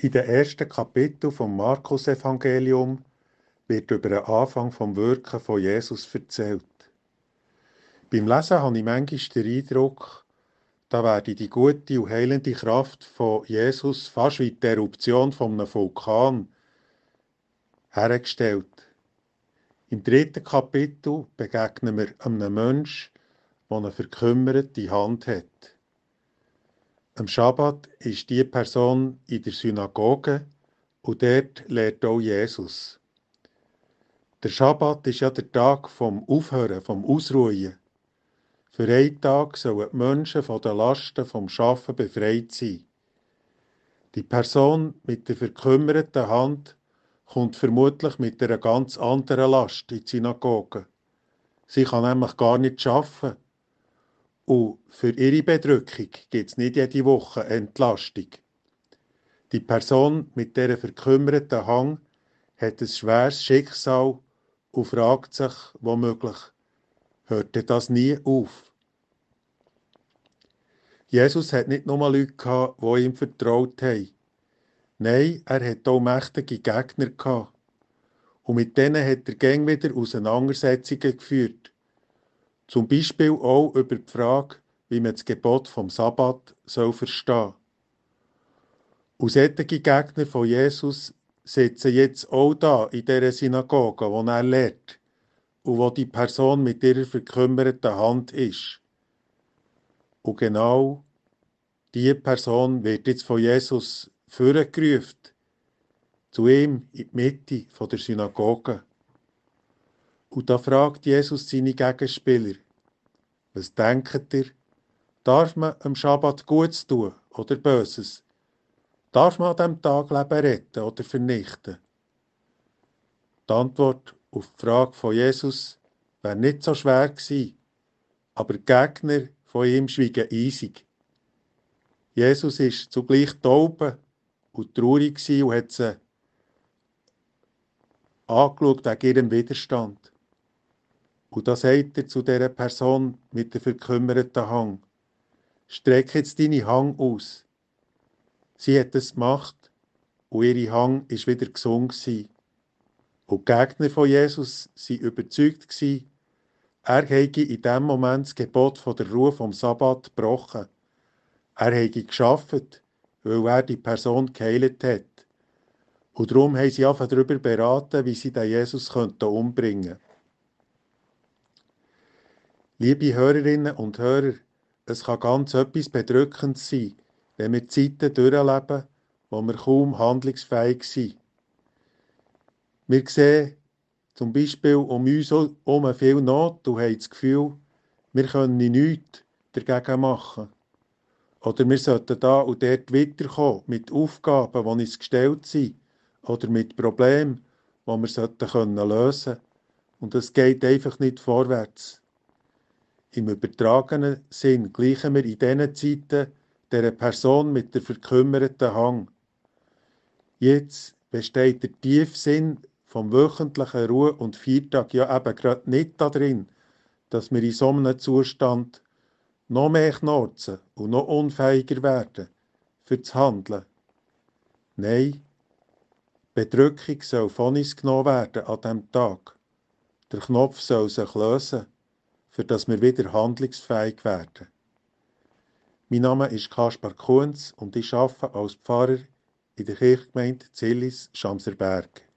In den ersten Kapiteln vom Markus-Evangelium wird über den Anfang vom Wirken von Jesus erzählt. Beim Lesen habe ich manchmal den Eindruck, da werde die gute und heilende Kraft von Jesus fast wie die Eruption von einem Vulkan hergestellt. Im dritten Kapitel begegnen wir einem Menschen, der eine verkümmerte Hand hat. Am Schabbat ist die Person in der Synagoge und dort lehrt auch Jesus. Der Schabbat ist ja der Tag vom Aufhören, vom Ausruhen. Für einen Tag sollen die Menschen von den Lasten vom Schaffen befreit sein. Die Person mit der verkümmerten Hand kommt vermutlich mit einer ganz anderen Last in die Synagoge. Sie kann nämlich gar nicht arbeiten und für ihre Bedrückung gibt es nicht jede Woche Entlastung. Die Person mit dieser verkümmerten Hang hat ein schweres Schicksal und fragt sich womöglich, hört das nie auf? Jesus hat nicht nur Leute gehabt, die ihm vertraut haben. Nein, er hat auch mächtige Gegner gehabt. Und mit denen hat er gäng wieder Auseinandersetzungen geführt. Zum Beispiel auch über die Frage, wie man das Gebot vom Sabbat soll verstehen Und solche Gegner von Jesus sitzen jetzt auch da in dieser Synagoge, wo er lehrt und wo die Person mit ihrer verkümmerten Hand ist. Und genau diese Person wird jetzt von Jesus vorgerufen, zu ihm in die Mitte der Synagoge. Und da fragt Jesus seine Gegenspieler, was denkt ihr? Darf man am Schabbat Gutes tun oder Böses? Darf man an diesem Tag Leben retten oder vernichten? Die Antwort auf die Frage von Jesus wäre nicht so schwer gewesen, aber die Gegner von ihm schwiegen eisig. Jesus ist zugleich taub und traurig und hat sie angeschaut wegen ihrem Widerstand. Und da sagt er zu dieser Person mit der verkümmerten Hang, streck jetzt deine Hang aus. Sie hat es gemacht und ihre Hang ist wieder gesund gewesen. Und die Gegner von Jesus waren überzeugt er hätte in dem Moment das Gebot von der Ruhe vom Sabbat gebrochen. Er hätte geschafft, weil er die Person geheilt hat. Und darum haben sie einfach darüber beraten, wie sie den Jesus umbringen könnten. Liebe Hörerinnen und Hörer, es kann ganz etwas Bedrückendes sein, wenn wir Zeiten durchleben, wo wir kaum handlungsfähig sind. Wir sehen zum Beispiel um uns herum viel Not und haben das Gefühl, wir können nichts dagegen machen. Oder wir sollten da und dort weiterkommen mit Aufgaben, die uns gestellt sind, oder mit Problemen, die wir lösen können. Und es geht einfach nicht vorwärts. Im übertragenen Sinn gleichen wir in diesen Zeiten der Person mit der verkümmerten Hang. Jetzt besteht der Tiefsinn vom wöchentlichen Ruhe- und Viertag ja eben gerade nicht darin, dass wir in so einem Zustand noch mehr knurzen und noch unfähiger werden für das Handeln. Nein, Bedrückung soll von uns genommen werden an diesem Tag. Der Knopf soll sich lösen für dass wir wieder handlungsfähig werden. Mein Name ist Kaspar Kunz und ich arbeite als Pfarrer in der Kirchgemeinde Zillis, Schamserberg.